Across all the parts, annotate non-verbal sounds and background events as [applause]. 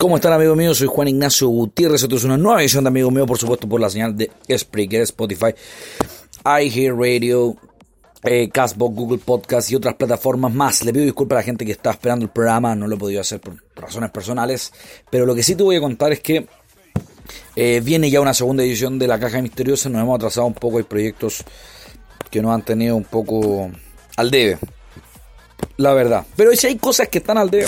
¿Cómo están amigos míos? Soy Juan Ignacio Gutiérrez. Esto es una nueva edición de Amigos Míos, por supuesto, por la señal de Spreaker, Spotify, iHeartRadio, eh, Castbox, Google Podcast y otras plataformas más. Le pido disculpas a la gente que está esperando el programa, no lo he podido hacer por razones personales, pero lo que sí te voy a contar es que eh, viene ya una segunda edición de La Caja Misteriosa, nos hemos atrasado un poco, hay proyectos que nos han tenido un poco al debe, la verdad. Pero si hay cosas que están al debe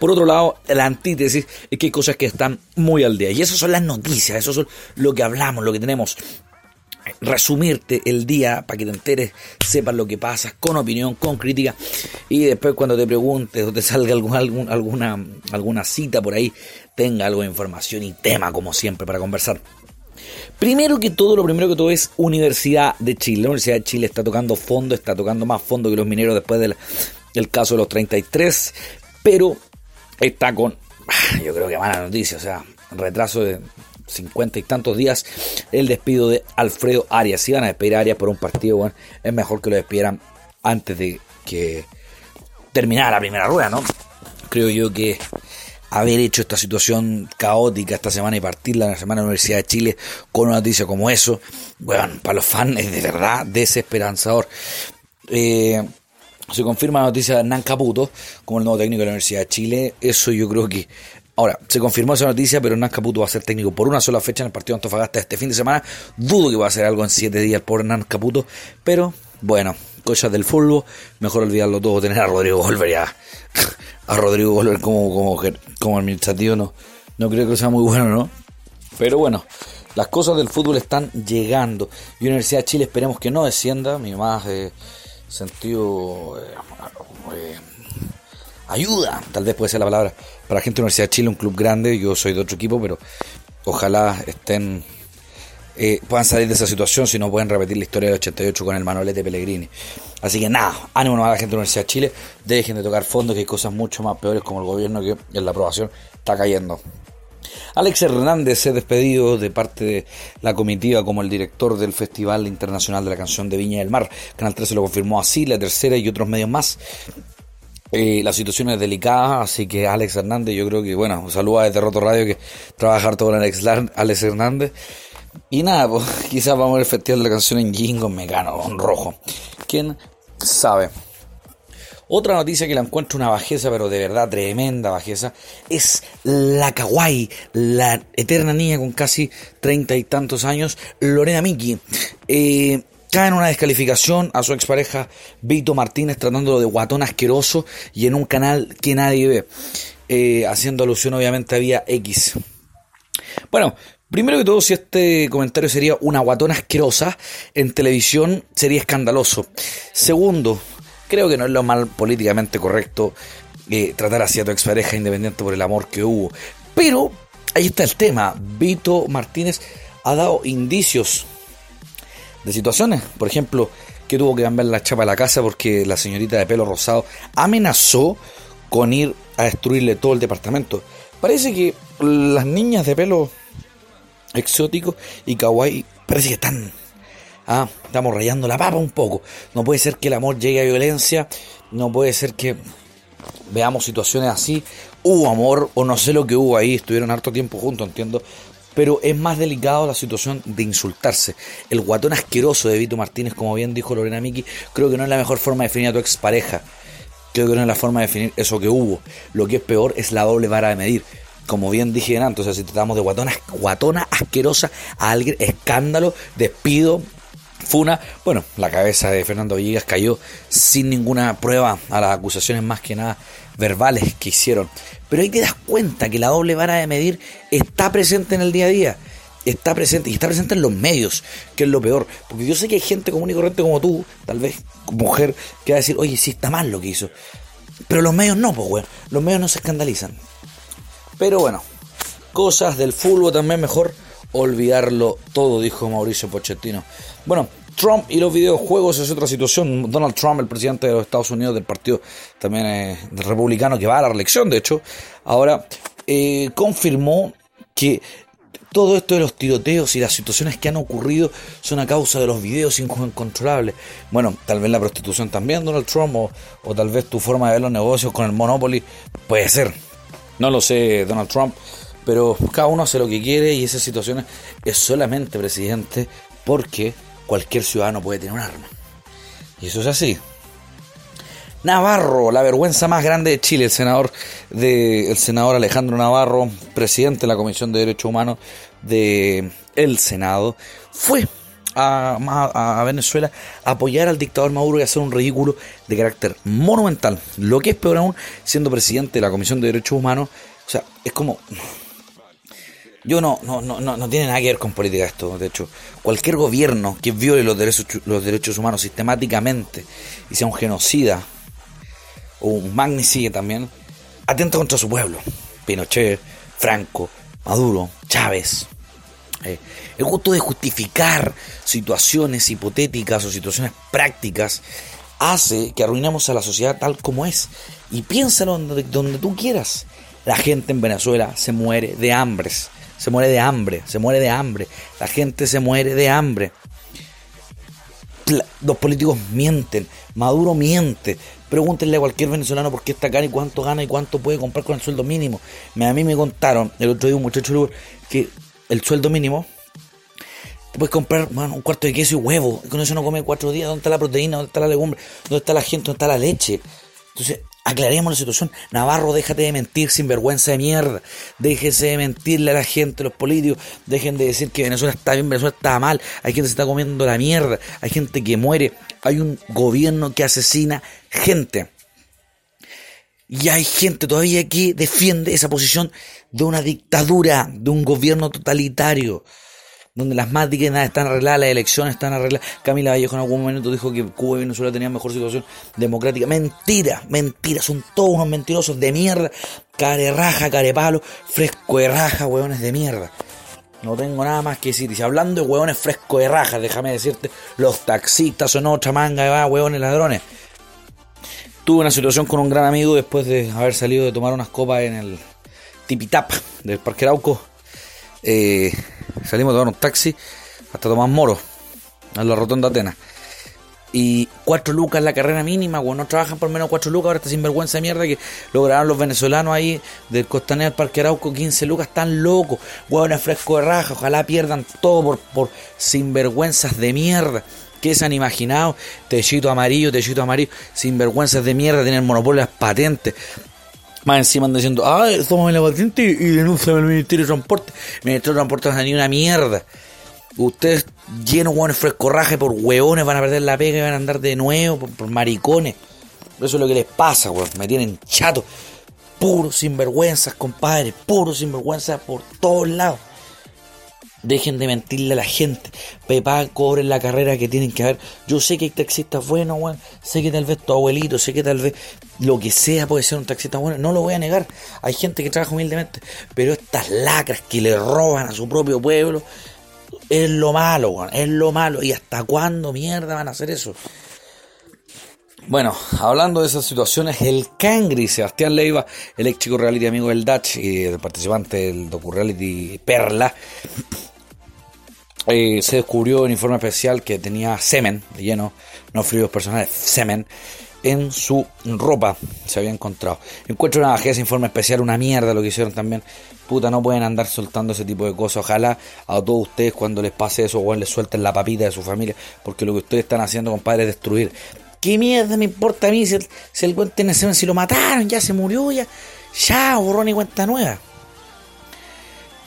por otro lado, la antítesis es que hay cosas que están muy al día. Y esas son las noticias, eso es lo que hablamos, lo que tenemos. Resumirte el día para que te enteres, sepas lo que pasa, con opinión, con crítica. Y después cuando te preguntes o te salga algún, alguna, alguna cita por ahí, tenga algo de información y tema como siempre para conversar. Primero que todo, lo primero que todo es Universidad de Chile. La Universidad de Chile está tocando fondo, está tocando más fondo que los mineros después del, del caso de los 33, pero está con, yo creo que mala noticia, o sea, retraso de 50 y tantos días el despido de Alfredo Arias. Si van a despedir a Arias por un partido, bueno, es mejor que lo despidieran antes de que terminara la primera rueda, ¿no? Creo yo que haber hecho esta situación caótica esta semana y partirla en la semana de la Universidad de Chile con una noticia como eso, bueno, para los fans es de verdad desesperanzador. Eh, se confirma la noticia de Hernán Caputo como el nuevo técnico de la Universidad de Chile. Eso yo creo que. Ahora, se confirmó esa noticia, pero Hernán Caputo va a ser técnico por una sola fecha en el partido de Antofagasta este fin de semana. Dudo que va a hacer algo en siete días por Hernán Caputo, pero bueno, cosas del fútbol. Mejor olvidarlo todo, tener a Rodrigo Golver ya. [laughs] A Rodrigo Golver como, como, como administrativo no, no creo que sea muy bueno, ¿no? Pero bueno, las cosas del fútbol están llegando. Y Universidad de Chile esperemos que no descienda. Mi. Eh, sentido eh, eh, ayuda, tal vez puede ser la palabra, para la gente de la Universidad de Chile, un club grande, yo soy de otro equipo, pero ojalá estén eh, puedan salir de esa situación si no pueden repetir la historia del 88 con el Manolete Pellegrini. Así que nada, ánimo a la gente de la Universidad de Chile, dejen de tocar fondo que hay cosas mucho más peores como el gobierno que en la aprobación está cayendo. Alex Hernández se ha despedido de parte de la comitiva como el director del Festival Internacional de la Canción de Viña del Mar. Canal 13 lo confirmó así, la tercera y otros medios más. Eh, la situación es delicada, así que Alex Hernández, yo creo que, bueno, saluda desde Roto Radio que trabajar todo con Alex, Alex Hernández. Y nada, pues [laughs] quizás vamos al Festival de la Canción en Jingo Mecano, en rojo. ¿Quién sabe? Otra noticia que la encuentro una bajeza, pero de verdad tremenda bajeza, es la kawaii, la eterna niña con casi treinta y tantos años, Lorena Miki. Eh, cae en una descalificación a su expareja Vito Martínez tratándolo de guatón asqueroso y en un canal que nadie ve, eh, haciendo alusión obviamente a Vía X. Bueno, Primero que todo, si este comentario sería una guatona asquerosa en televisión, sería escandaloso. Segundo, Creo que no es lo mal políticamente correcto eh, tratar así a tu expareja independiente por el amor que hubo. Pero ahí está el tema. Vito Martínez ha dado indicios de situaciones. Por ejemplo, que tuvo que cambiar la chapa de la casa porque la señorita de pelo rosado amenazó con ir a destruirle todo el departamento. Parece que las niñas de pelo exótico y kawaii parece que están Ah, estamos rayando la papa un poco. No puede ser que el amor llegue a violencia. No puede ser que veamos situaciones así. Hubo amor o no sé lo que hubo ahí. Estuvieron harto tiempo juntos, entiendo. Pero es más delicado la situación de insultarse. El guatón asqueroso de Vito Martínez, como bien dijo Lorena Miki, creo que no es la mejor forma de definir a tu expareja. Creo que no es la forma de definir eso que hubo. Lo que es peor es la doble vara de medir como bien dije antes, o sea, si tratamos de guatona, guatona asquerosa a alguien, escándalo, despido, Funa, bueno, la cabeza de Fernando Villegas cayó sin ninguna prueba a las acusaciones más que nada verbales que hicieron. Pero ahí te das cuenta que la doble vara de medir está presente en el día a día. Está presente y está presente en los medios, que es lo peor. Porque yo sé que hay gente común y corriente como tú, tal vez mujer, que va a decir, oye, sí está mal lo que hizo. Pero los medios no, pues, weón. Los medios no se escandalizan. Pero bueno, cosas del fútbol también mejor olvidarlo todo, dijo Mauricio Pochettino. Bueno, Trump y los videojuegos es otra situación. Donald Trump, el presidente de los Estados Unidos del partido también eh, republicano que va a la reelección, de hecho, ahora eh, confirmó que todo esto de los tiroteos y las situaciones que han ocurrido son a causa de los videos incontrolables. Bueno, tal vez la prostitución también, Donald Trump, o, o tal vez tu forma de ver los negocios con el Monopoly, puede ser. No lo sé Donald Trump, pero cada uno hace lo que quiere y esas situaciones es solamente presidente porque cualquier ciudadano puede tener un arma. Y eso es así. Navarro, la vergüenza más grande de Chile, el senador, de, el senador Alejandro Navarro, presidente de la Comisión de Derechos Humanos del el Senado, fue a, Venezuela a apoyar al dictador Maduro y hacer un ridículo de carácter monumental. Lo que es peor aún, siendo presidente de la Comisión de Derechos Humanos, o sea, es como... Yo no, no, no, no, tiene nada que ver con política esto. De hecho, cualquier gobierno que viole los derechos, los derechos humanos sistemáticamente y sea un genocida o un magnicide también, atenta contra su pueblo. Pinochet, Franco, Maduro, Chávez, eh, el gusto de justificar situaciones hipotéticas o situaciones prácticas hace que arruinemos a la sociedad tal como es. Y piénsalo donde, donde tú quieras. La gente en Venezuela se muere de hambre. Se muere de hambre, se muere de hambre. La gente se muere de hambre. Los políticos mienten. Maduro miente. Pregúntenle a cualquier venezolano por qué está acá y cuánto gana y cuánto puede comprar con el sueldo mínimo. A mí me contaron el otro día un muchacho que el sueldo mínimo, te puedes comprar un cuarto de queso y huevo. Y con eso no come cuatro días. ¿Dónde está la proteína? ¿Dónde está la legumbre? ¿Dónde está la gente? ¿Dónde está la leche? Entonces, aclaremos la situación. Navarro, déjate de mentir sin vergüenza de mierda. Déjese de mentirle a la gente, los políticos. Dejen de decir que Venezuela está bien, Venezuela está mal. Hay gente que se está comiendo la mierda. Hay gente que muere. Hay un gobierno que asesina gente. Y hay gente todavía que defiende esa posición de una dictadura, de un gobierno totalitario, donde las máquinas están arregladas, las elecciones están arregladas. Camila Vallejo en algún momento dijo que Cuba y Venezuela tenían mejor situación democrática. Mentira, mentira, son todos unos mentirosos de mierda, care raja, care palo, fresco de raja, hueones de mierda. No tengo nada más que decir. Y si hablando de hueones fresco de raja, déjame decirte, los taxistas son otra manga de hueones ladrones. Tuve una situación con un gran amigo después de haber salido de tomar unas copas en el Tipitap del Parque Arauco. Eh, salimos a tomar un taxi hasta Tomás Moro, a la Rotonda Atenas. Y cuatro lucas la carrera mínima, bueno, no trabajan por menos cuatro lucas, ahora está sinvergüenza de mierda que lograron los venezolanos ahí del Costanera al Parque Arauco, 15 lucas, están locos, huevones fresco de raja, ojalá pierdan todo por, por sinvergüenzas de mierda. ¿Qué se han imaginado? Techito amarillo, techito amarillo, sin vergüenzas de mierda, tienen monopolio las patentes. Más encima andan diciendo, ah, somos la patente y denuncian al Ministerio de Transporte. El Ministerio de Transporte no ni una mierda. Ustedes llenos hueones frescorraje por hueones van a perder la pega y van a andar de nuevo por, maricones. Eso es lo que les pasa, weón. Me tienen chato. Puros sinvergüenzas, compadre. Puros sinvergüenzas por todos lados. Dejen de mentirle a la gente. Pepa, cobren la carrera que tienen que haber. Yo sé que hay taxistas buenos, weón. Sé que tal vez tu abuelito, sé que tal vez lo que sea puede ser un taxista bueno. No lo voy a negar. Hay gente que trabaja humildemente. Pero estas lacras que le roban a su propio pueblo. Es lo malo, weón. Es lo malo. ¿Y hasta cuándo mierda van a hacer eso? Bueno, hablando de esas situaciones, el Cangri, Sebastián Leiva, el ex chico reality amigo del Dutch y el participante del docu-reality Perla, eh, se descubrió en informe especial que tenía semen, lleno, no fluidos personales, semen, en su ropa se había encontrado. Encuentro una bajeza, informe especial, una mierda lo que hicieron también. Puta, no pueden andar soltando ese tipo de cosas. Ojalá a todos ustedes cuando les pase eso, o les suelten la papita de su familia, porque lo que ustedes están haciendo, compadre, es destruir. ¿Qué mierda me importa a mí si el, si tiene semen? Si lo mataron, ya se murió, ya, ya, borrón y cuenta nueva.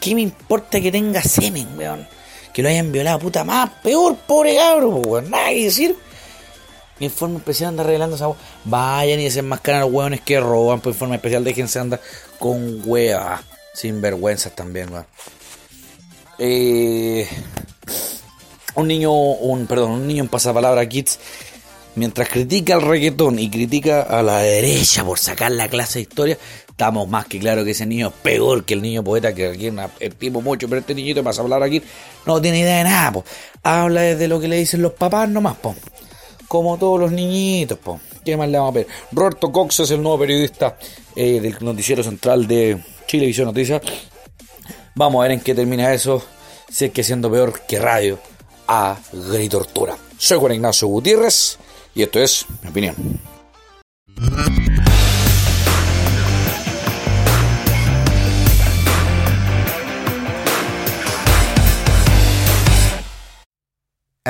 ¿Qué me importa que tenga semen, weón? Que lo hayan violado, puta más, peor, pobre cabro, pues, nada que decir. Mi informe especial anda arreglando esa Vayan y desenmascaran a los hueones que roban por informe especial, déjense andar con huevas, sin vergüenzas también, weón. Eh, un niño, un, perdón, un niño en pasapalabra Kids, mientras critica al reggaetón y critica a la derecha por sacar la clase de historia, estamos más que claro que ese niño es peor que el niño poeta, que aquí estimo mucho, pero este niñito pasa a hablar aquí, no tiene idea de nada, po. habla desde lo que le dicen los papás nomás, po. como todos los niñitos, po. ¿qué más le vamos a ver? Roberto Cox es el nuevo periodista eh, del noticiero central de Chilevisión Noticias. Vamos a ver en qué termina eso, si es que siendo peor que radio a Tortura. Soy Juan Ignacio Gutiérrez y esto es mi opinión.